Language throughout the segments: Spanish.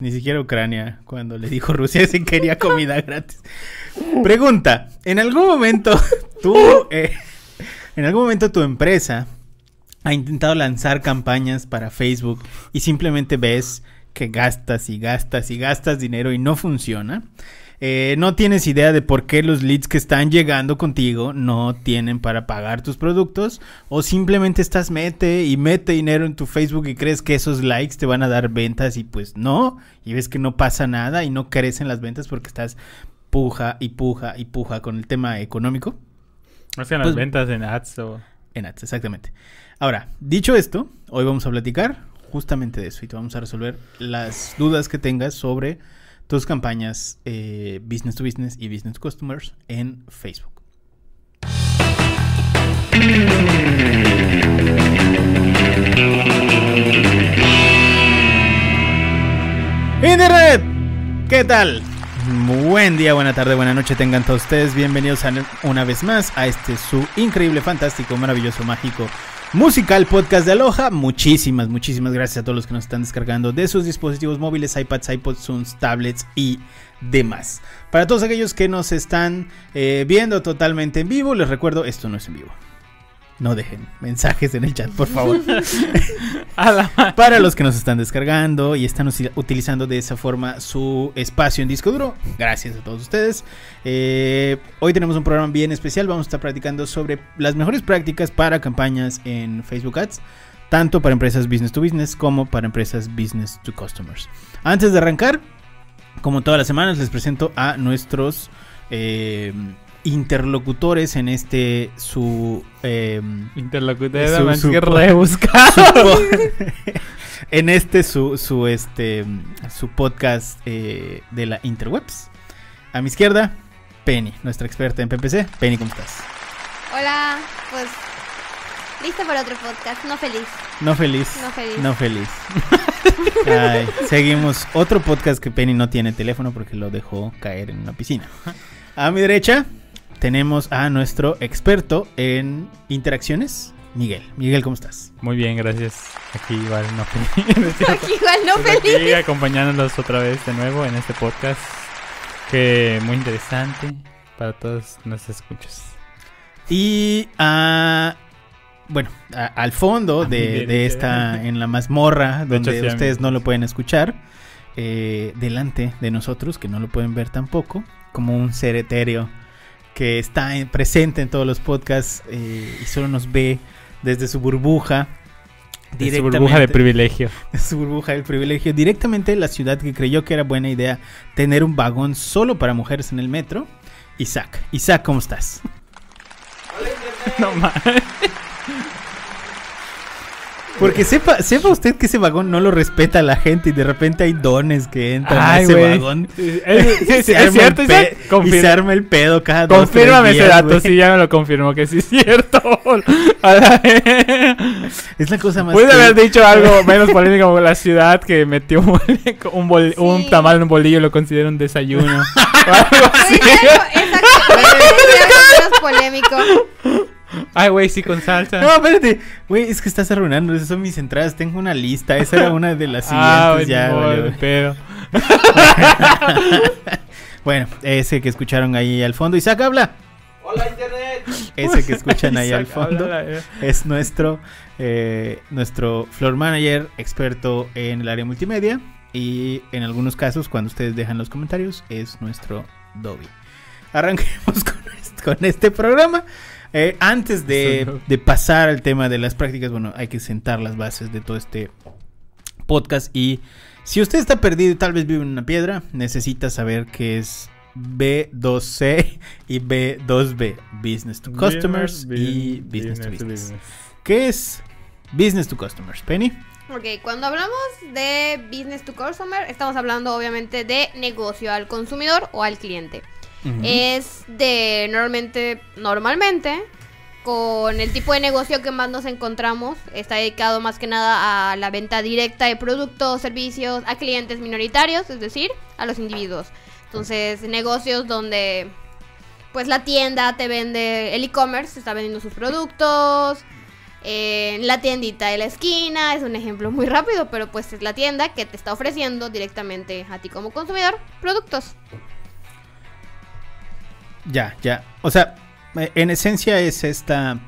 Ni siquiera Ucrania, cuando le dijo Rusia si quería comida gratis. Pregunta, ¿en algún momento tú, eh, en algún momento tu empresa ha intentado lanzar campañas para Facebook y simplemente ves que gastas y gastas y gastas dinero y no funciona? Eh, no tienes idea de por qué los leads que están llegando contigo no tienen para pagar tus productos o simplemente estás mete y mete dinero en tu Facebook y crees que esos likes te van a dar ventas y pues no, y ves que no pasa nada y no crecen las ventas porque estás puja y puja y puja con el tema económico. O sea, las Pues- ventas en ads o... En ads, exactamente. Ahora, dicho esto, hoy vamos a platicar justamente de eso y te vamos a resolver las dudas que tengas sobre tus campañas eh, business to business y business to customers en Facebook. Internet, ¿qué tal? Buen día, buena tarde, buena noche tengan todos ustedes. Bienvenidos una vez más a este su increíble, fantástico, maravilloso, mágico, musical podcast de Aloha. Muchísimas, muchísimas gracias a todos los que nos están descargando de sus dispositivos móviles, iPads, iPods, Zooms, tablets y demás. Para todos aquellos que nos están eh, viendo totalmente en vivo, les recuerdo, esto no es en vivo. No dejen mensajes en el chat, por favor. Para los que nos están descargando y están utilizando de esa forma su espacio en disco duro, gracias a todos ustedes. Eh, hoy tenemos un programa bien especial. Vamos a estar practicando sobre las mejores prácticas para campañas en Facebook Ads, tanto para empresas business to business como para empresas business to customers. Antes de arrancar, como todas las semanas, les presento a nuestros eh, interlocutores en este su. eh, Interlocutora, Su- más su- que rebuscado. en este su, su este su podcast eh, de la interwebs. A mi izquierda, Penny, nuestra experta en PPC. Penny, ¿cómo estás? Hola, pues lista para otro podcast, no feliz. No feliz. No feliz. No feliz. Ay, seguimos otro podcast que Penny no tiene teléfono porque lo dejó caer en una piscina. A mi derecha tenemos a nuestro experto en interacciones, Miguel. Miguel, ¿cómo estás? Muy bien, gracias. Aquí igual no feliz. Aquí igual no Pues feliz. Aquí acompañándolos otra vez de nuevo en este podcast. Que muy interesante para todos nuestros escuchas. Y ah, bueno, a- al fondo Ah, de, bien, de bien. esta, en la mazmorra, hecho, donde sí, ustedes no lo pueden escuchar, eh, delante de nosotros, que no lo pueden ver tampoco, como un ser etéreo que está en- presente en todos los podcasts eh, y solo nos ve desde su burbuja. De su burbuja de privilegio. de su burbuja del privilegio, directamente la ciudad que creyó que era buena idea tener un vagón solo para mujeres en el metro. Isaac, Isaac, ¿cómo estás? No mames. Porque sepa, sepa usted que ese vagón no lo respeta la gente y de repente hay dones que entran a Ay, ese güey. vagón. Es- es arma cierto, y Confirma. se arma el pedo cada dos, Confírmame ese dato, sí, ya me lo confirmó que sí es cierto. A la. Es la cosa más... Pude cool. haber dicho algo menos polémico como la ciudad que metió un, bol- un, bol- un Sí. tamal en un bolillo y lo considera un desayuno. O algo así. Exacto, exacto. menos polémico. Ay, güey, sí, con salsa. No, espérate. Güey, es que estás arruinando. Esas son mis entradas. Tengo una lista. Esa era una de las siguientes. ah, bueno, ya, vale, güey. pero. Bueno, ese que escucharon ahí al fondo. Isaac habla. Hola Internet. Ese que escuchan ahí al fondo. habla es nuestro, eh, nuestro floor manager experto en el área multimedia. Y en algunos casos, cuando ustedes dejan los comentarios, es nuestro Dobby. Arranquemos con este, con este programa. Eh, antes de, pasar al tema de las prácticas, bueno, hay que sentar las bases de todo este podcast. Y si usted está perdido y tal vez vive en una piedra, necesita saber qué es B2C y B2B, Business to Customers y Business, to Business. ¿Qué es Business to Customers, Penny? Ok, cuando hablamos de business to customer, estamos hablando obviamente de negocio al consumidor o al cliente. Es de normalmente, normalmente, con el tipo de negocio que más nos encontramos, está dedicado más que nada a la venta directa de productos, servicios a clientes minoritarios, es decir, a los individuos. Entonces, negocios donde pues la tienda te vende el e-commerce, está vendiendo sus productos, eh, la tiendita de la esquina, es un ejemplo muy rápido, pero pues es la tienda que te está ofreciendo directamente a ti como consumidor productos. Ya, ya. O sea, eh, en esencia es esta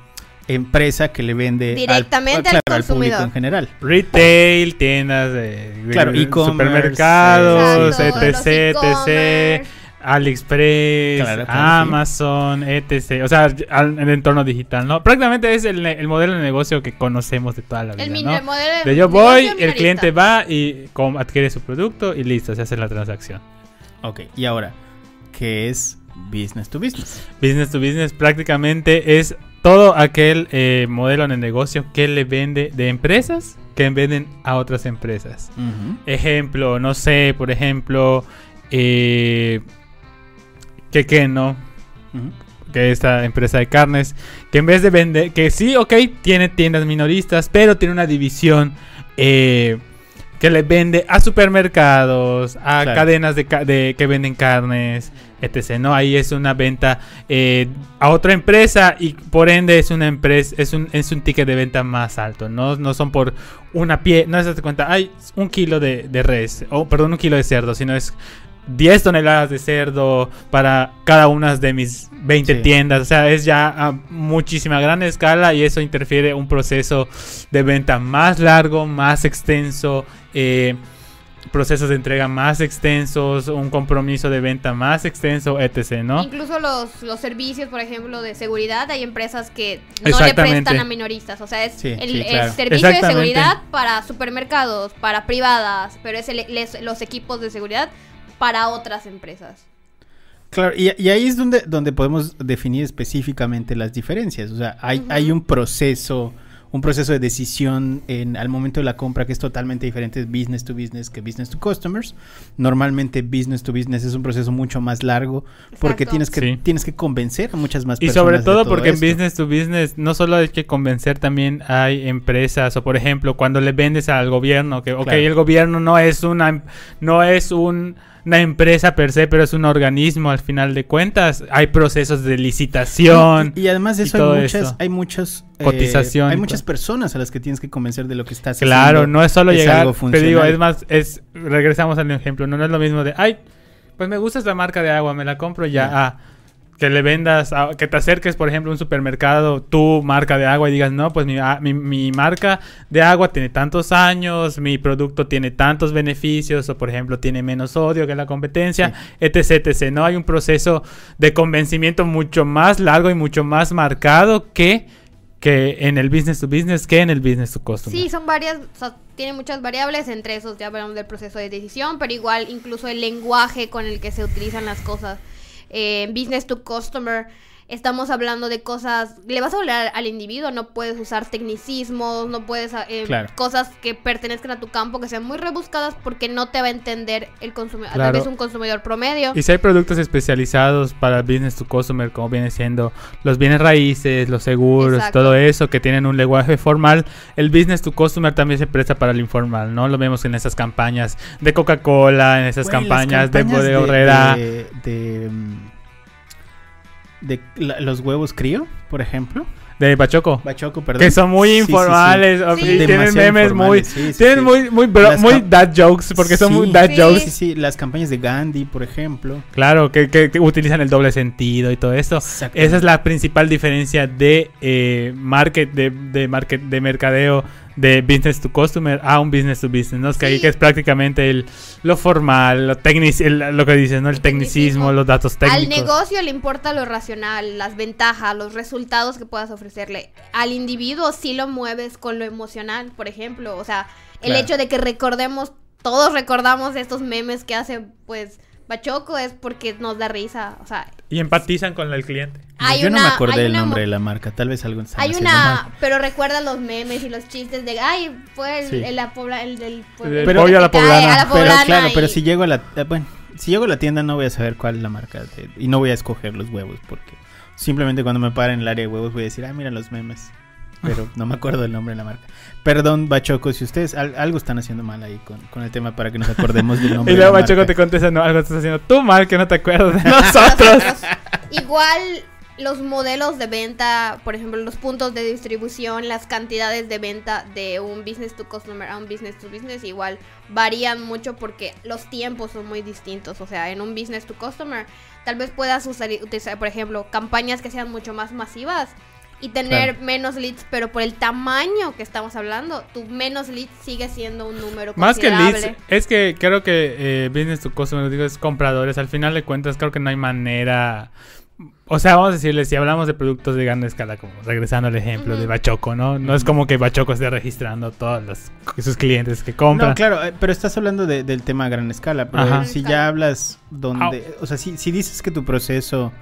empresa que le vende Directamente al claro, público en general. Retail, tiendas de, Claro, de supermercados, Exacto, etc, etc. AliExpress, Claro, Amazon, etc. O sea, al- en el entorno digital, ¿no? Prácticamente es el, modelo de negocio que conocemos de toda la vida, El, ¿no? el modelo de De yo voy, el minorista. cliente va y adquiere su producto y listo, se hace la transacción. Ok, y ahora, ¿qué es business to business? Business to business prácticamente es todo aquel eh, modelo de negocio que le vende de empresas que venden a otras empresas. Ejemplo, no sé, por ejemplo, eh, que que no, Ujú. que esta empresa de carnes, que en vez de vender, que sí, ok, tiene tiendas minoristas, pero tiene una división eh, que le vende a supermercados, a Claro. cadenas de, ca- de- que venden carnes, etc. ¿no? Ahí es una venta eh, a otra empresa y por ende es una empresa, es un, es un ticket de venta más alto, ¿no? No son por una pie, no se das cuenta, hay un kilo de, de res, o perdón, un kilo de cerdo, sino es 10 toneladas de cerdo para cada una de mis 20 Sí. tiendas. O sea, es ya a muchísima gran escala y eso interfiere un proceso de venta más largo, más extenso, eh, procesos de entrega más extensos, un compromiso de venta más extenso, etc. ¿no? Incluso los, los servicios, por ejemplo, de seguridad, hay empresas que no le prestan a minoristas. O sea, es Sí, el, sí, el claro. servicio de seguridad para supermercados, para privadas, pero es el- les- los equipos de seguridad para otras empresas. Claro, y, y ahí es donde, donde podemos definir específicamente las diferencias. O sea, hay, hay un proceso, un proceso de decisión en, al momento de la compra que es totalmente diferente de business to business que business to customers. Normalmente business to business es un proceso mucho más largo porque Exacto. tienes que, Sí. tienes que convencer a muchas más Y personas. sobre de todo porque en business to business no solo hay que convencer, también hay empresas o por ejemplo cuando le vendes al gobierno que ok Claro. el gobierno no es una no es un- una empresa per se pero es un organismo al final de cuentas hay procesos de licitación Y, y además de eso hay muchas, eso. hay muchas eh, Cotización hay muchas personas a las que tienes que convencer de lo que estás Claro, haciendo. no es solo es llegar, te digo, es más, es, regresamos al ejemplo, no, no es lo mismo de, ay, pues me gusta esta marca de agua, me la compro ya, Ya. ah, que le vendas, a- que te acerques, por ejemplo, a un supermercado, tu marca de agua y digas, no, pues mi, mi, mi marca de agua tiene tantos años, mi producto tiene tantos beneficios, o por ejemplo, tiene menos sodio que la competencia, etc, etc, ¿no? Hay un proceso de convencimiento mucho más largo y mucho más marcado que, que en el business to business, que en el business to customer. Sí, son varias, o sea, tiene muchas variables, entre esos ya hablamos del proceso de decisión, pero igual incluso el lenguaje con el que se utilizan las cosas. Eh, business to customer estamos hablando de cosas, le vas a hablar al individuo, no puedes usar tecnicismos, no puedes, eh, Claro. cosas que pertenezcan a tu campo, que sean muy rebuscadas porque no te va a entender el consumidor, Claro. tal vez un consumidor promedio. Y si hay productos especializados para business to customer, como viene siendo los bienes raíces, los seguros, Exacto. todo eso que tienen un lenguaje formal, el business to customer también se presta para el informal, ¿no? Lo vemos en esas campañas de Coca-Cola, en esas campañas, de Bodega Horrera. De, de, mm, de la- los huevos crío, por ejemplo. De Pachoco. Bachoco, perdón. Que son muy Sí, sí, sí. informales, Sí. y tienen Demasiado memes muy, informales, sí, sí, tienen sí. muy, muy, bro- dad jokes, porque son muy Sí. dad Sí. jokes. Sí, sí, las campañas de Gandhi, por ejemplo. Claro, que, que- que utilizan el doble sentido y todo esto. Esa es la principal diferencia de eh, market, de, de market, de mercadeo de business to customer a un business to business, ¿no? Es que ahí que es prácticamente el, lo formal, lo, tecnic, el- lo que dices, ¿no? El tecnicismo, tecnicismo. los datos técnicos. Al negocio le importa lo racional, las ventajas, los resultados que puedas ofrecerle. Al individuo sí lo mueves con lo emocional, por ejemplo. O sea, el Claro. hecho de que recordemos, todos recordamos estos memes que hace, pues, Bachoco es porque nos da risa. O sea, Y empatizan con el cliente. hay Yo una... no me acordé una nombre de la marca, tal vez algo están Hay una, mal. pero recuerda los memes y los chistes de, ay, fue el, Sí. el, la pobla- el del El el pollo que a la poblana. a la Pero claro, pero si llego a la eh, bueno, si llego a la tienda no voy a saber cuál es la marca de- y no voy a escoger los huevos porque simplemente cuando me paren en el área de huevos voy a decir, "Ah, mira los memes." Pero no me acuerdo del nombre de la marca. Perdón, Bachoco, si ustedes al- algo están haciendo mal ahí con, con el tema para que nos acordemos del nombre Y de la luego Machoco marca. te contesta, no, algo estás haciendo tú mal que no te acuerdas de nosotros. Igual los modelos de venta, por ejemplo, los puntos de distribución, las cantidades de venta de un business to customer a un business to business igual varían mucho porque los tiempos son muy distintos. O sea, en un business to customer tal vez puedas usar, utilizar, por ejemplo, campañas que sean mucho más masivas y tener Claro. menos leads, pero por el tamaño que estamos hablando, tu menos leads sigue siendo un número Más que leads, es que creo que eh, business to customer, digo, es compradores. Al final de cuentas, creo que no hay manera. O sea, vamos a decirle, si hablamos de productos de gran escala, como regresando al ejemplo de. Bachoco, ¿no? No es como que Bachoco esté registrando todos los, sus clientes que compran. No, claro, eh, pero estás hablando de- del tema a gran escala. Pero Ajá. si ya hablas donde. O sea, si, si dices que tu proceso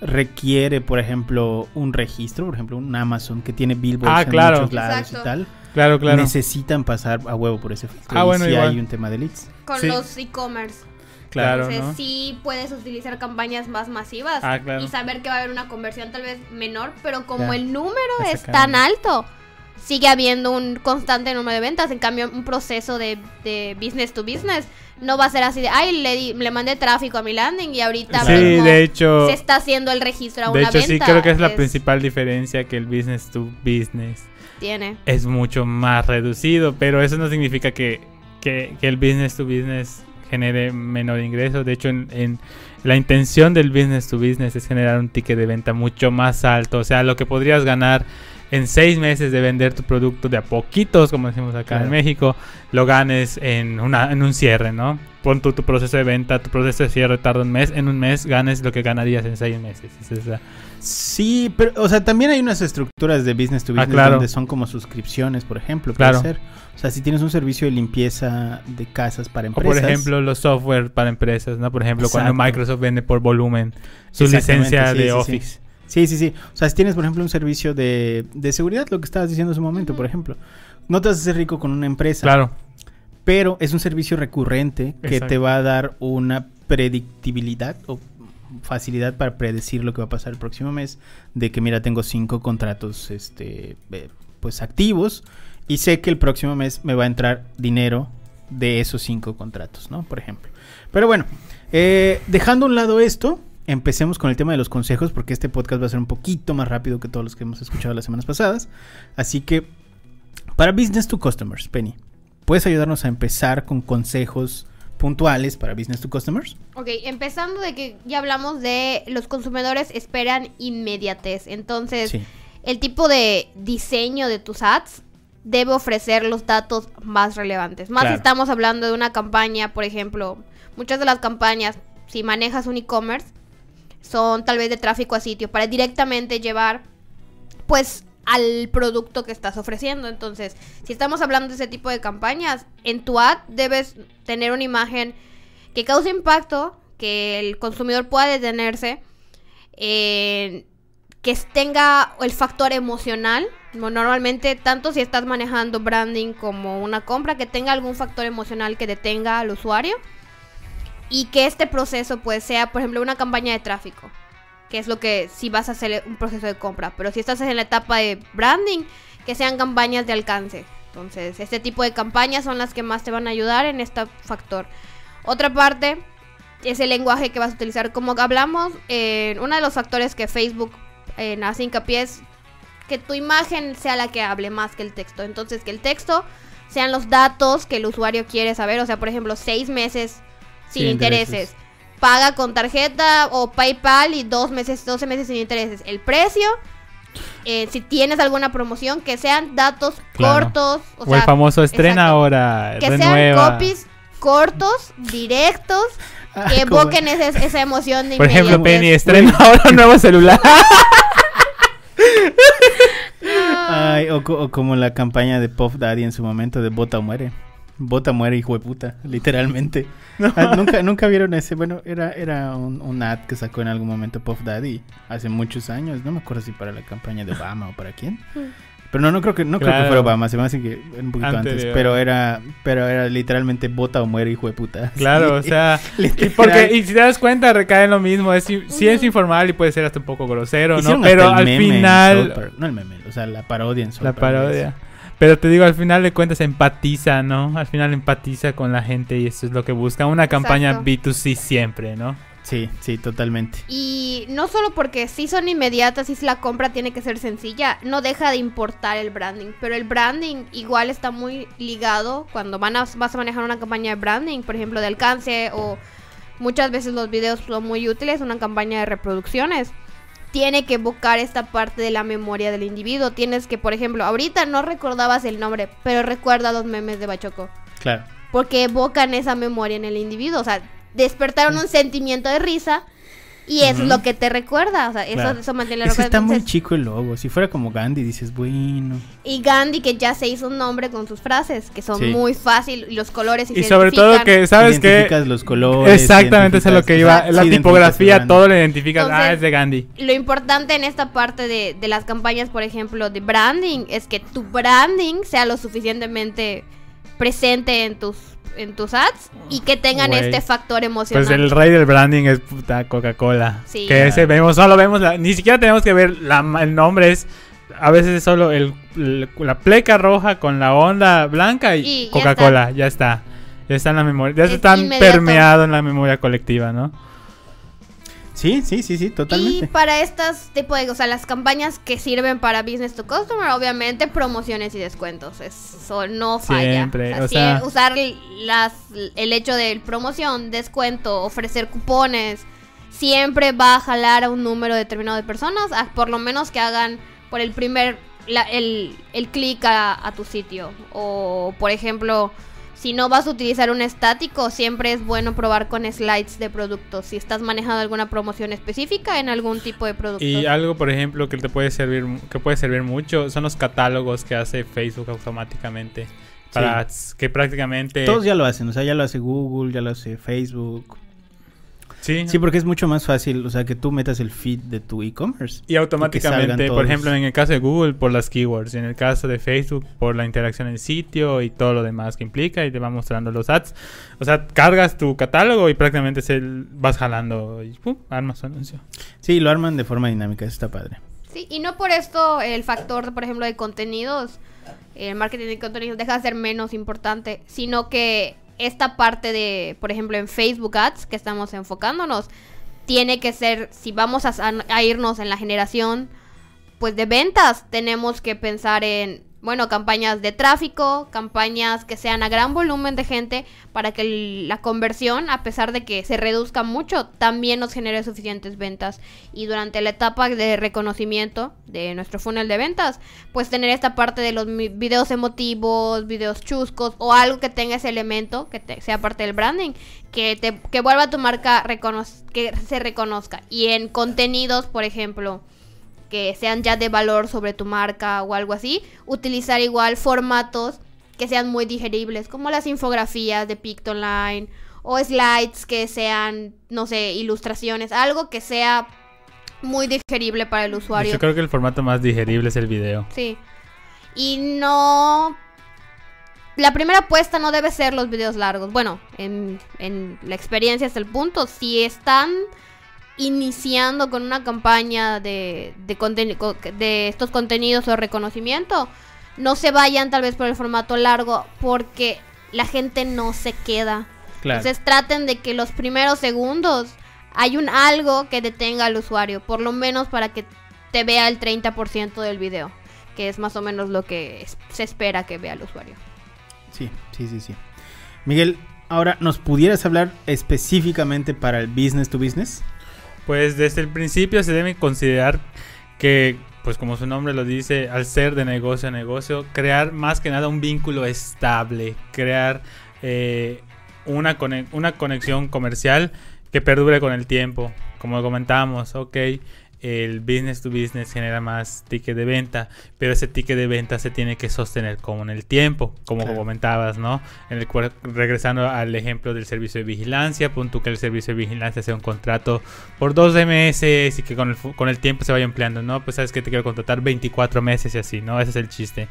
requiere, por ejemplo, un registro, por ejemplo, un Amazon que tiene billboards Ah, en claro. muchos lados Exacto. y tal, Claro, claro. necesitan pasar a huevo por ese filtro. Ah, y bueno, sí igual. hay un tema de leads. Con Sí. los e-commerce. Claro, Entonces ¿no? sí puedes utilizar campañas más masivas Ah, claro. y saber que va a haber una conversión tal vez menor, pero como Ya. el número es tan alto, sigue habiendo un constante número de ventas. En cambio, un proceso de, de business to business no va a ser así de, ay, le, di- le mandé tráfico a mi landing y ahorita Sí, mismo de hecho. se está haciendo el registro a De una hecho, venta. sí, creo que es la principal diferencia que el business to business Tiene. es mucho más reducido, pero eso no significa que, que- que el business to business genere menor ingreso. De hecho, en, en- la intención del business to business es generar un ticket de venta mucho más alto. O sea, lo que podrías ganar en seis meses de vender tu producto de a poquitos, como decimos acá Claro. en México, lo ganes en, una, en un cierre, ¿no? Pon tu, tu proceso de venta, tu proceso de cierre tarda un mes, en un mes ganes lo que ganarías en seis meses. Es Sí, pero, o sea, también hay unas estructuras de business to Ah, business claro. donde son como suscripciones, por ejemplo. Claro. Puede ser. O sea, si tienes un servicio de limpieza de casas para O empresas. por ejemplo, los software para empresas, ¿no? Por ejemplo, cuando. Microsoft vende por volumen su licencia sí, de sí. Office. Sí, sí, sí. O sea, si tienes, por ejemplo, un servicio de, de seguridad, lo que estabas diciendo hace un momento, por ejemplo. No te vas a hacer rico con una empresa. Claro, Pero es un servicio recurrente que Exacto. te va a dar una predictibilidad o facilidad para predecir lo que va a pasar el próximo mes. De que, mira, tengo cinco contratos este, eh, pues activos y sé que el próximo mes me va a entrar dinero de esos cinco contratos, ¿no? Por ejemplo. Pero bueno, eh, dejando a un lado esto, empecemos con el tema de los consejos porque este podcast va a ser un poquito más rápido que todos los que hemos escuchado las semanas pasadas. Así que, para Business to Customers, Penny, ¿puedes ayudarnos a empezar con consejos puntuales para Business to Customers? Ok, empezando de que ya hablamos de los consumidores esperan inmediatez. Entonces, Sí. el tipo de diseño de tus ads debe ofrecer los datos más relevantes. Más Claro. si estamos hablando de una campaña, por ejemplo, muchas de las campañas, si manejas un e-commerce, son tal vez de tráfico a sitio para directamente llevar, pues, al producto que estás ofreciendo. Entonces, si estamos hablando de ese tipo de campañas, en tu ad debes tener una imagen que cause impacto, que el consumidor pueda detenerse, eh, que tenga el factor emocional. no- Normalmente, tanto si estás manejando branding como una compra, que tenga algún factor emocional que detenga al usuario. Y que este proceso, pues, sea, por ejemplo, una campaña de tráfico. Que es lo que si vas a hacer un proceso de compra. Pero si estás en la etapa de branding, que sean campañas de alcance. Entonces, este tipo de campañas son las que más te van a ayudar en este factor. Otra parte es el lenguaje que vas a utilizar. Como hablamos, eh, uno de los factores que Facebook eh, hace hincapié es que tu imagen sea la que hable más que el texto. Entonces, que el texto sean los datos que el usuario quiere saber. O sea, por ejemplo, seis meses sin, Sin intereses. intereses. Paga con tarjeta o PayPal y dos meses, 12 meses sin intereses. El precio. eh, si tienes alguna promoción, que sean datos Claro. cortos. O, O, sea, el famoso estrena exacto. ahora, que renueva. sean copies cortos, directos, que Ah, como- evoquen ese- esa emoción de Por ejemplo. Penny estrena ahora un nuevo celular. Ay, o como la campaña de Puff Daddy en su momento de Bota o muere. Bota muere, hijo de puta, literalmente. Ah, ¿Nunca, nunca vieron ese. Bueno, era, era un, un ad que sacó en algún momento Puff Daddy hace muchos años. No me acuerdo si para la campaña de Obama o para quién. Pero no, no creo que no creo que fuera Obama, se me hace que un poquito antes. Pero era, pero era literalmente bota o muere, hijo de puta. Claro, o sea, y porque y si te das cuenta recae en lo mismo, es si sí es informal y puede ser hasta un poco grosero, ¿no? Pero al final. No el meme, o sea, la parodia en South la parodia. Pero te digo, al final de cuentas empatiza, ¿no? Al final empatiza con la gente y eso es lo que busca una campaña Exacto. B2C siempre, ¿no? Sí, sí, totalmente. Y no solo porque sí son inmediatas y si la compra tiene que ser sencilla, no deja de importar el branding. Pero el branding igual está muy ligado cuando van a, vas a manejar una campaña de branding, por ejemplo, de alcance o muchas veces los videos son muy útiles, una campaña de reproducciones. Tiene que evocar esta parte de la memoria del individuo. Tienes que, por ejemplo, ahorita no recordabas el nombre, pero recuerda los memes de Bachoco. Claro. Porque evocan esa memoria en el individuo. O sea, despertaron un sentimiento de risa y eso es lo que te recuerda. O sea, eso, Claro. eso mantiene la Es que está muy chico el logo. Si fuera como Gandhi, dices, bueno. Y Gandhi, que ya se hizo un nombre con sus frases, que son Sí. muy fácil, y los colores Y sobre todo que, ¿sabes qué? Identificas los colores. Exactamente, eso es lo que iba. La tipografía, todo lo identificas. Entonces- ah, es de Gandhi. Lo importante en esta parte de, de las campañas, por ejemplo, de branding, es que tu branding sea lo suficientemente presente en tus en tus ads y que tengan Güey. este factor emocional. Pues el rey del branding es puta Coca-Cola. Sí. Que ese vemos, solo vemos, la- ni siquiera tenemos que ver la, el nombre, es a veces es solo el, la pleca roja con la onda blanca y, Y Coca-Cola, ya está. Ya está en la memoria, ya Es está inmediato. permeado en la memoria colectiva, ¿no? Sí, sí, sí, sí, Y totalmente. para estas tipo de, o sea, las campañas que sirven para business to customer, obviamente promociones y descuentos, eso no falla. Siempre, o sea- usar las el hecho de promoción, descuento, ofrecer cupones, siempre va a jalar a un número determinado de personas, a por lo menos que hagan por el primer la- el, el clic a, a tu sitio o por ejemplo si no vas a utilizar un estático, siempre es bueno probar con slides de productos. Si estás manejando alguna promoción específica en algún tipo de producto. Y algo, por ejemplo, que te puede servir, que puede servir mucho, son los catálogos que hace Facebook automáticamente. Para ads, que prácticamente... Todos ya lo hacen, o sea, ya lo hace Google, ya lo hace Facebook. Sí, Sí, porque es mucho más fácil, o sea, que tú metas el feed de tu e-commerce. Y automáticamente, por ejemplo, en el caso de Google, por las keywords. En el caso de Facebook, por la interacción en el sitio y todo lo demás que implica. Y te va mostrando los ads. O sea, cargas tu catálogo y prácticamente se vas jalando y ¡pum! armas tu anuncio. Sí, lo arman de forma dinámica, eso está padre. Sí, y no por esto el factor, por ejemplo, de contenidos, el marketing de contenidos deja de ser menos importante, sino que esta parte de, por ejemplo, en Facebook Ads, que estamos enfocándonos, tiene que ser, si vamos a, irnos en la generación, pues de ventas, tenemos que pensar en, bueno, campañas de tráfico, campañas que sean a gran volumen de gente para que la conversión, a pesar de que se reduzca mucho, también nos genere suficientes ventas. Y durante la etapa de reconocimiento de nuestro funnel de ventas, pues tener esta parte de los videos emotivos, videos chuscos o algo que tenga ese elemento, que te- sea parte del branding, que, te, que vuelva a tu marca que se reconozca. Y en contenidos, por ejemplo, que sean ya de valor sobre tu marca o algo así, utilizar igual formatos que sean muy digeribles, como las infografías de Pictoline o slides que sean, no sé, ilustraciones, algo que sea muy digerible para el usuario. Yo creo que el formato más digerible es el video. Sí. Y no... La primera apuesta no debe ser los videos largos. Bueno, en, en la experiencia hasta el punto, si están iniciando con una campaña de, de, de estos contenidos o reconocimiento, no se vayan tal vez por el formato largo porque la gente no se queda. Claro. Entonces traten de que los primeros segundos hay un algo que detenga al usuario, por lo menos para que te vea el 30% del video, que es más o menos lo que es- se espera que vea el usuario. Sí, sí, sí, sí. Miguel, ahora, ¿nos pudieras hablar específicamente para el business to business? Pues desde el principio se debe considerar que, pues como su nombre lo dice, al ser de negocio a negocio, crear más que nada un vínculo estable, crear eh, una, cone- una conexión comercial que perdure con el tiempo. Como comentábamos, ok, el business to business genera más ticket de venta, pero ese ticket de venta se tiene que sostener como en el tiempo, como Claro. comentabas, ¿no? En el cual, regresando al ejemplo del servicio de vigilancia, punto que el servicio de vigilancia sea un contrato por 12 meses y que con el, con el tiempo se vaya empleando, ¿no? Pues sabes que te quiero contratar 24 meses y así, ¿no? Ese es el chiste.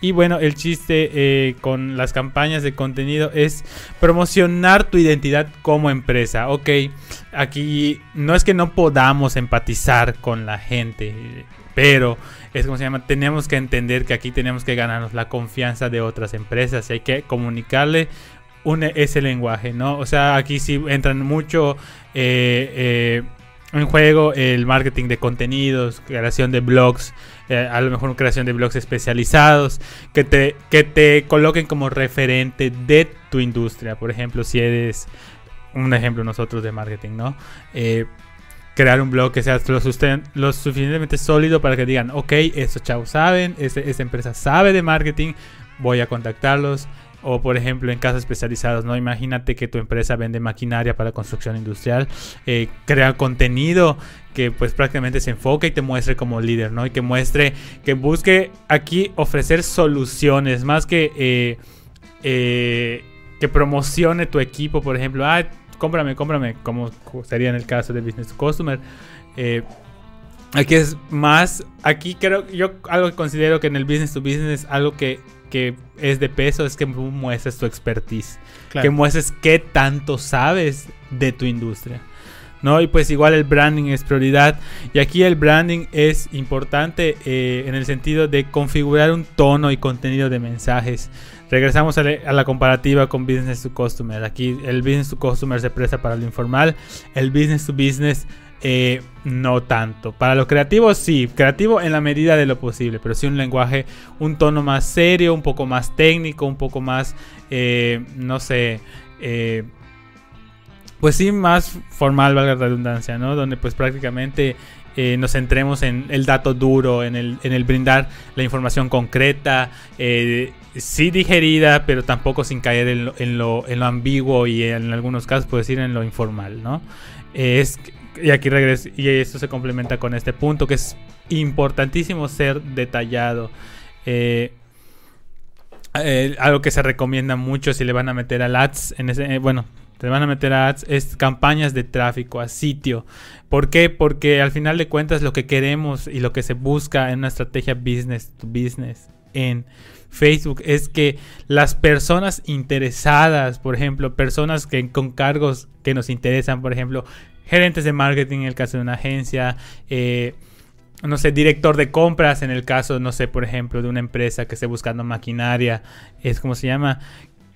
Y bueno, el chiste eh, con las campañas de contenido es promocionar tu identidad como empresa. Ok, aquí no es que no podamos empatizar con la gente, pero es como se llama, tenemos que entender que aquí tenemos que ganarnos la confianza de otras empresas y hay que comunicarle ese lenguaje, ¿no? O sea, aquí sí entran mucho eh, eh, en juego el marketing de contenidos, creación de blogs, eh, a lo mejor creación de blogs especializados, que te, que te coloquen como referente de tu industria. Por ejemplo, si eres un ejemplo nosotros de marketing, ¿no? crear un blog que sea lo, lo, suficientemente sólido para que digan, ok, estos chavos saben, esta empresa sabe de marketing, voy a contactarlos. O por ejemplo en casos especializados, ¿no? Imagínate que tu empresa vende maquinaria para construcción industrial, eh, crea contenido que pues prácticamente se enfoque y te muestre como líder, ¿no? Y que muestre, que busque aquí ofrecer soluciones, más que eh, eh, que promocione tu equipo, por ejemplo, ah, cómprame, cómprame, como sería en el caso de Business to Customer. Eh, aquí es más, aquí creo, yo algo que considero que en el Business to Business, algo que, que es de peso es que muestres tu expertise, que muestres qué tanto sabes de tu industria. ¿no? Y pues igual el branding es prioridad. Y aquí el branding es importante eh, en el sentido de configurar un tono y contenido de mensajes. Regresamos a, la comparativa con Business to Customer. Aquí el Business to Customer se presta para lo informal, el Business to Business eh, no tanto. Para lo creativo sí, creativo en la medida de lo posible, pero sí un lenguaje, un tono más serio, un poco más técnico, un poco más, eh, no sé, eh, pues sí, más formal, valga la redundancia, ¿no? Donde pues prácticamente nos centremos en el dato duro, en el, en el brindar la información concreta, eh, sí digerida, pero tampoco sin caer en lo, en lo, en lo ambiguo y en algunos casos, puedo decir, en lo informal, ¿no? Es, y aquí regreso, y esto se complementa con este punto, que es importantísimo ser detallado. Eh, algo que se recomienda mucho si le van a meter al ads, en ese, bueno, te van a meter a ads, es campañas de tráfico a sitio. ¿Por qué? Porque al final de cuentas lo que queremos y lo que se busca en una estrategia business to business en Facebook es que las personas interesadas, por ejemplo, personas que con cargos que nos interesan, por ejemplo, gerentes de marketing en el caso de una agencia, eh, no sé, director de compras en el caso, no sé, por ejemplo, de una empresa que esté buscando maquinaria, es como se llama,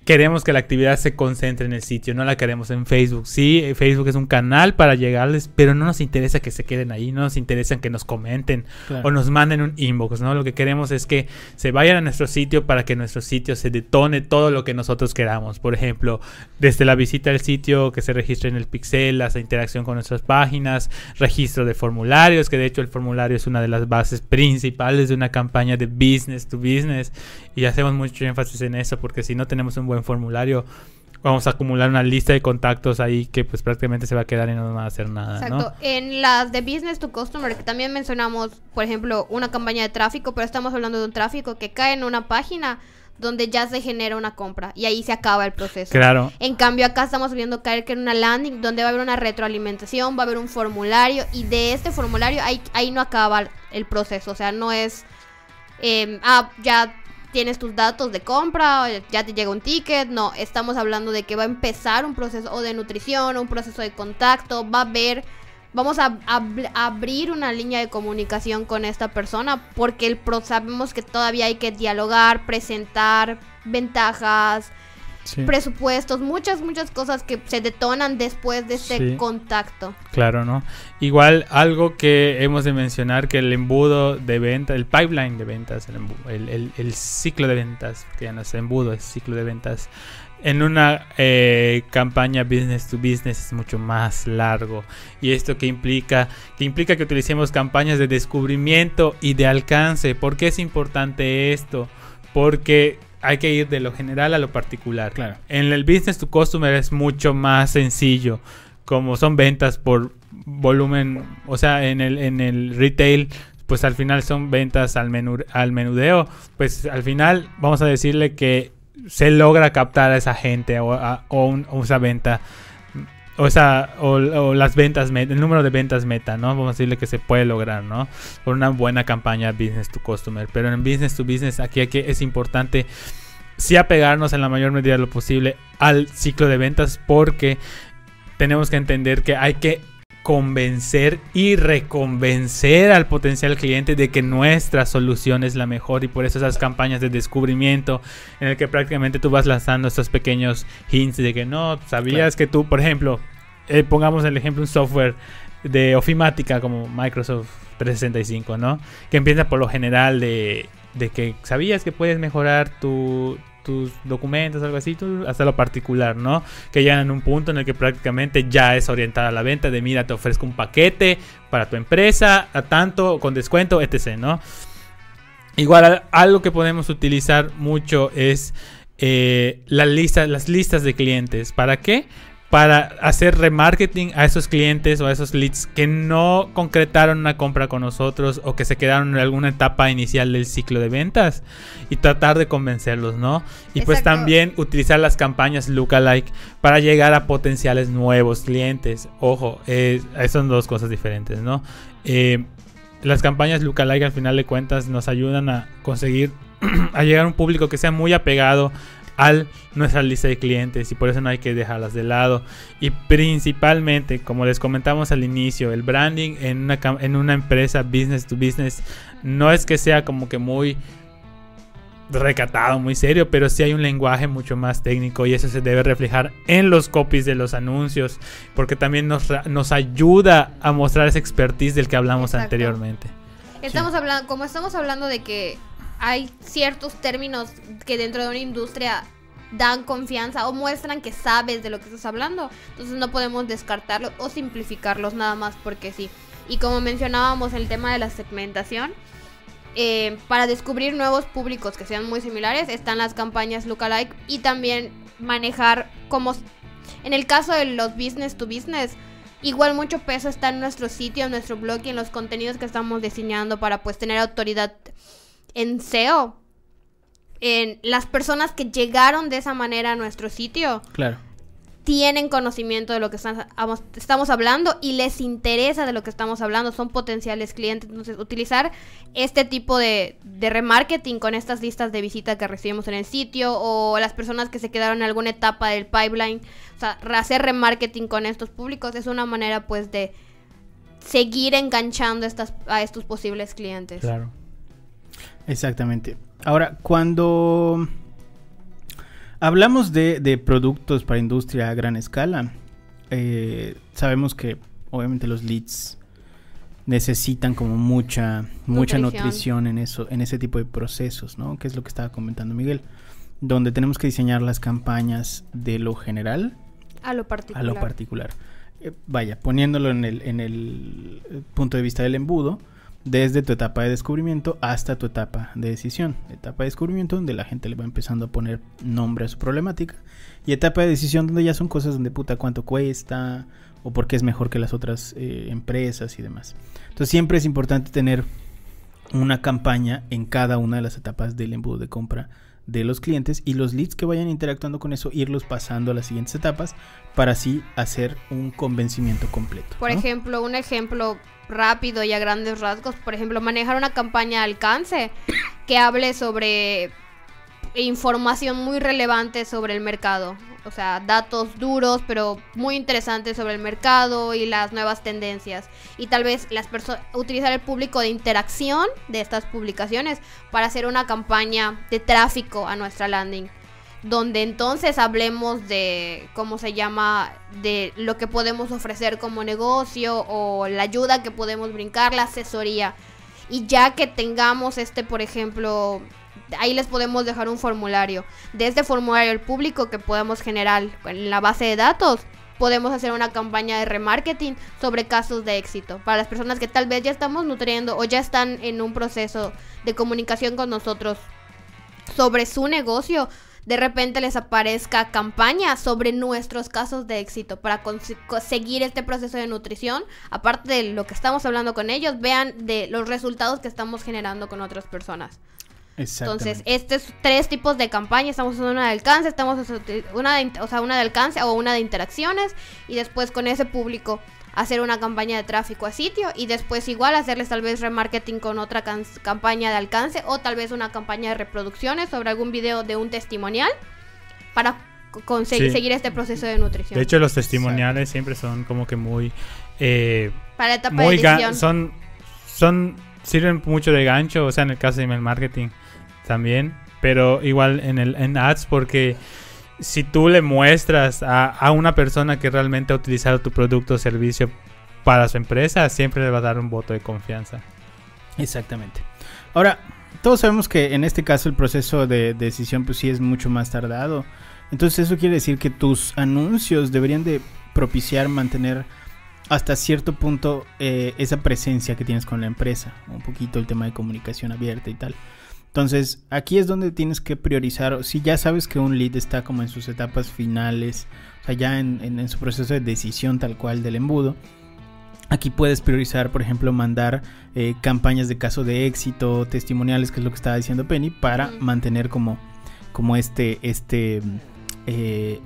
queremos que la actividad se concentre en el sitio, no la queremos en Facebook. Sí, eh, Facebook es un canal para llegarles, pero no nos interesa que se queden ahí, no nos interesa que nos comenten o nos manden un inbox, ¿no? Lo que queremos es que se vayan a nuestro sitio para que nuestro sitio se detone todo lo que nosotros queramos. Por ejemplo, desde la visita al sitio, que se registre en el pixel, la interacción con nuestras páginas, registro de formularios, que de hecho el formulario es una de las bases principales de una campaña de business to business y hacemos mucho énfasis en eso porque si no tenemos un buen formulario vamos a acumular una lista de contactos ahí que pues prácticamente se va a quedar y no va a hacer nada. Exacto. En las de business to customer que también mencionamos, por ejemplo, una campaña de tráfico, pero estamos hablando de un tráfico que cae en una página donde ya se genera una compra y ahí se acaba el proceso. Claro. En cambio acá estamos viendo caer que en una landing donde va a haber una retroalimentación, va a haber un formulario y de este formulario ahí, ahí no acaba el proceso, o sea, no es eh, ah, ya tienes tus datos de compra, ya te llega un ticket. No, estamos hablando de que va a empezar un proceso o de nutrición, un proceso de contacto, va a haber, vamos a, abrir una línea de comunicación con esta persona porque el sabemos que todavía hay que dialogar, presentar ventajas, presupuestos, muchas, muchas cosas que se detonan después de este contacto. Claro, ¿no? Igual algo que hemos de mencionar que el embudo de venta, el pipeline de ventas, el, ciclo de ventas, que ya no es embudo, es ciclo de ventas, en una eh, campaña business to business es mucho más largo. Y esto que implica, que implica que utilicemos campañas de descubrimiento y de alcance. ¿Por qué es importante esto? Porque hay que ir de lo general a lo particular. Claro. En el business to customer es mucho más sencillo. Como son ventas por volumen, o sea, en el, en el retail, pues al final son ventas al, menú, al menudeo. Pues al final vamos a decirle que se logra captar a esa gente o, a, o, esa venta o, esa, o, las ventas, el número de ventas meta, ¿no? Vamos a decirle que se puede lograr, ¿no? Por una buena campaña business to customer. Pero en business to business, aquí, aquí es importante sí apegarnos en la mayor medida de lo posible al ciclo de ventas porque tenemos que entender que hay que convencer y reconvencer al potencial cliente de que nuestra solución es la mejor y por eso esas campañas de descubrimiento en el que prácticamente tú vas lanzando estos pequeños hints de que no, sabías que tú, por ejemplo, eh, pongamos el ejemplo un software de ofimática como Microsoft 365, ¿no? Que empieza por lo general de, de que sabías que puedes mejorar tu, tus documentos, algo así, hasta lo particular, ¿no? Que llegan en un punto en el que prácticamente ya es orientada a la venta de mira, te ofrezco un paquete para tu empresa, a tanto, con descuento, etc., ¿no? Igual algo que podemos utilizar mucho es eh, la las listas de clientes. ¿Para qué? Para hacer remarketing a esos clientes o a esos leads que no concretaron una compra con nosotros o que se quedaron en alguna etapa inicial del ciclo de ventas y tratar de convencerlos, ¿no? Y pues también utilizar las campañas lookalike para llegar a potenciales nuevos clientes. Ojo, eh, son dos cosas diferentes, ¿no? Eh, las campañas lookalike al final de cuentas nos ayudan a conseguir a llegar a un público que sea muy apegado a nuestra lista de clientes y por eso no hay que dejarlas de lado. Y principalmente, como les comentamos al inicio, el branding en una, en una empresa business to business no es que sea como que muy recatado, muy serio, pero sí hay un lenguaje mucho más técnico y eso se debe reflejar en los copies de los anuncios, porque también nos, nos ayuda a mostrar esa expertise del que hablamos anteriormente. Estamos hablando, como estamos hablando de que hay ciertos términos que dentro de una industria dan confianza o muestran que sabes de lo que estás hablando. Entonces no podemos descartarlos o simplificarlos nada más porque sí. Y como mencionábamos el tema de la segmentación, eh, para descubrir nuevos públicos que sean muy similares están las campañas lookalike y también manejar como en el caso de los business to business igual mucho peso está en nuestro sitio, en nuestro blog y en los contenidos que estamos diseñando para pues tener autoridad en SEO, en las personas que llegaron de esa manera a nuestro sitio. Claro. Tienen conocimiento de lo que estamos hablando y les interesa de lo que estamos hablando, son potenciales clientes. Entonces, utilizar este tipo de, de remarketing con estas listas de visitas que recibimos en el sitio o las personas que se quedaron en alguna etapa del pipeline, o sea, hacer remarketing con estos públicos es una manera pues de seguir enganchando estas, a estos posibles clientes. Claro. Exactamente. Ahora, cuando hablamos de, productos para industria a gran escala, eh, sabemos que obviamente los leads necesitan como mucha mucha nutrición. en eso en ese tipo de procesos, ¿no? Que es lo que estaba comentando Miguel, donde tenemos que diseñar las campañas de lo general a lo particular. A lo particular. Eh, vaya, poniéndolo en el, en el punto de vista del embudo, desde tu etapa de descubrimiento hasta tu etapa de decisión. Etapa de descubrimiento donde la gente le va empezando a poner nombre a su problemática. Y etapa de decisión donde ya son cosas donde puta cuánto cuesta o por qué es mejor que las otras eh, empresas y demás. Entonces siempre es importante tener una campaña en cada una de las etapas del embudo de compra de los clientes y los leads que vayan interactuando con eso, irlos pasando a las siguientes etapas para así hacer un convencimiento completo. Por ejemplo, un ejemplo rápido y a grandes rasgos, por ejemplo, manejar una campaña de alcance que hable sobre información muy relevante sobre el mercado. O sea, datos duros, pero muy interesantes sobre el mercado y las nuevas tendencias. Y tal vez las utilizar el público de interacción de estas publicaciones para hacer una campaña de tráfico a nuestra landing. Donde entonces hablemos de cómo se llama, de lo que podemos ofrecer como negocio o la ayuda que podemos brincar, la asesoría. Y ya que tengamos este, por ejemplo, ahí les podemos dejar un formulario. De este formulario el público que podemos generar en la base de datos, podemos hacer una campaña de remarketing sobre casos de éxito. Para las personas que tal vez ya estamos nutriendo o ya están en un proceso de comunicación con nosotros sobre su negocio, de repente les aparezca campaña sobre nuestros casos de éxito para conseguir este proceso de nutrición. Aparte de lo que estamos hablando con ellos, vean de los resultados que estamos generando con otras personas. Entonces, estos tres tipos de campaña, estamos usando una de alcance, estamos una de, o sea, una de alcance o una de interacciones. Y después con ese público hacer una campaña de tráfico a sitio. Y después igual hacerles tal vez remarketing con otra campaña de alcance o tal vez una campaña de reproducciones sobre algún video de un testimonial para conseguir seguir este proceso de nutrición. De hecho, los testimoniales siempre son como que muy eh, Para la etapa muy de edición. son son sirven mucho de gancho, o sea, en el caso de email marketing también, pero igual en el en ads porque si tú le muestras a, a una persona que realmente ha utilizado tu producto o servicio para su empresa, siempre le va a dar un voto de confianza. Exactamente. Ahora, todos sabemos que en este caso el proceso de decisión pues sí es mucho más tardado. Entonces eso quiere decir que tus anuncios deberían de propiciar mantener hasta cierto punto eh, esa presencia que tienes con la empresa. Un poquito el tema de comunicación abierta y tal. Entonces aquí es donde tienes que priorizar. Si ya sabes que un lead está como en sus etapas finales, o sea, ya en, en- en su proceso de decisión tal cual del embudo. Aquí puedes priorizar, por ejemplo, mandar eh, campañas de caso de éxito, testimoniales, que es lo que estaba diciendo Penny, para mantener como, como este, este, eh,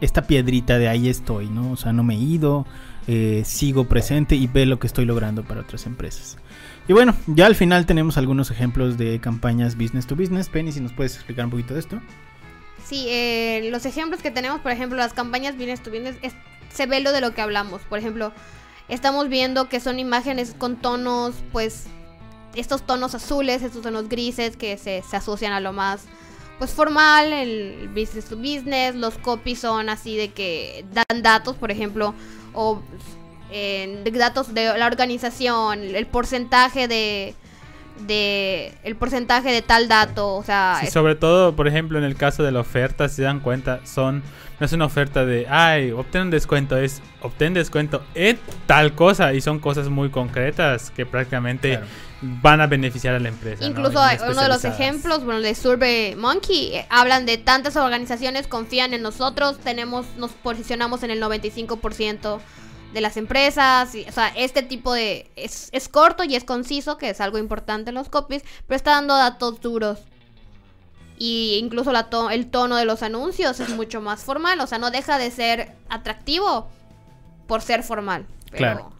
esta piedrita de ahí estoy, ¿no? O sea, no me he ido, eh, sigo presente y ve lo que estoy logrando para otras empresas. Y bueno, ya al final tenemos algunos ejemplos de campañas business to business. Penny, si nos puedes explicar un poquito de esto. Sí, eh, los ejemplos que tenemos, por ejemplo, las campañas business to business, es- se ve lo de lo que hablamos. Por ejemplo, estamos viendo que son imágenes con tonos, pues, estos tonos azules, estos tonos grises que se, se asocian a lo más, pues, formal, el business to business. Los copies son así de que dan datos, por ejemplo, o eh, datos de la organización, el porcentaje de... de el porcentaje de tal dato, o sea, Sí, es- sobre todo, por ejemplo, en el caso de la oferta, si se dan cuenta, son no es una oferta de, ay, obtén un descuento, es obtén descuento en tal cosa y son cosas muy concretas que prácticamente Claro. van a beneficiar a la empresa. ¿no? Incluso hay- uno de los ejemplos, bueno, de Survey Monkey, eh, hablan de tantas organizaciones confían en nosotros, tenemos, nos posicionamos en el 95% de las empresas, y, o sea, este tipo de, es, es corto y es conciso, que es algo importante en los copies, pero está dando datos duros. Y incluso la to- el tono de los anuncios es mucho más formal, o sea, no deja de ser atractivo por ser formal. pero- Claro.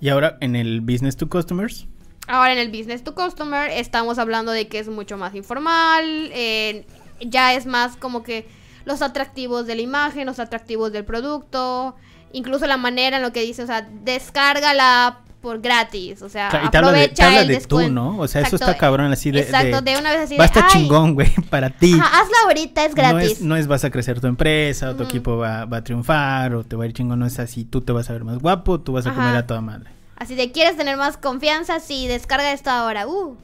Y ahora en el business to customers. Ahora en el business to customer estamos hablando de que es mucho más informal, eh, ya es más como que los atractivos de la imagen, los atractivos del producto, incluso la manera en lo que dice, o sea, descárgala por gratis, o sea, Claro, y te habla de, aprovecha te habla el de tú, descuento. ¿no? O sea, eso Exacto, está cabrón así de... Exacto, de- de una vez así va a de, estar "Ay, chingón, güey, para ti. ajá, hazla ahorita, es No gratis. es, no es vas a crecer tu empresa, o tu Ujú. equipo va, va a triunfar, o te va a ir chingón, no es así, tú te vas a ver más guapo, tú vas a Ajá. comer a toda madre. Así de, ¿quieres tener más confianza? Sí, descarga esto ahora. Uh.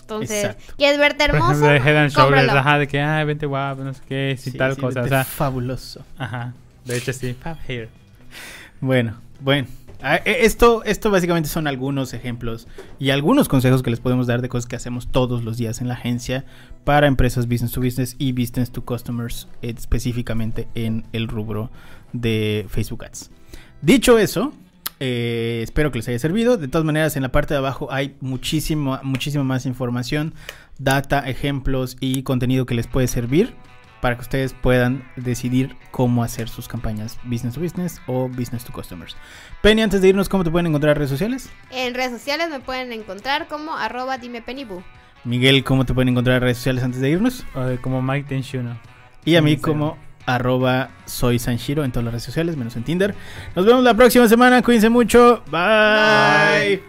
Entonces, Exacto. ¿quieres verte Por hermoso? ejemplo, de Head and Shoulders, ajá, de que, ay, vente guapo, no sé qué, si Sí, tal sí, cosa, o sea, fabuloso. ajá, de hecho sí, Fab Hair. Bueno, bueno. Ah, e- Esto, esto básicamente son algunos ejemplos y algunos consejos que les podemos dar de cosas que hacemos todos los días en la agencia para empresas business to business y business to customers, eh, específicamente en el rubro de Facebook Ads. Dicho eso, eh, espero que les haya servido. De todas maneras, en la parte de abajo hay muchísima más información, data, ejemplos y contenido que les puede servir para que ustedes puedan decidir cómo hacer sus campañas business to business o business to customers. Penny, antes de irnos, ¿cómo te pueden encontrar en redes sociales? En redes sociales me pueden encontrar como arroba dime. Miguel, ¿cómo te pueden encontrar en redes sociales antes de irnos? Como Mike Tenshuno. Y a mí como arroba soy Sanshiro en todas las redes sociales, menos en Tinder. Nos vemos la próxima semana, cuídense mucho. Bye.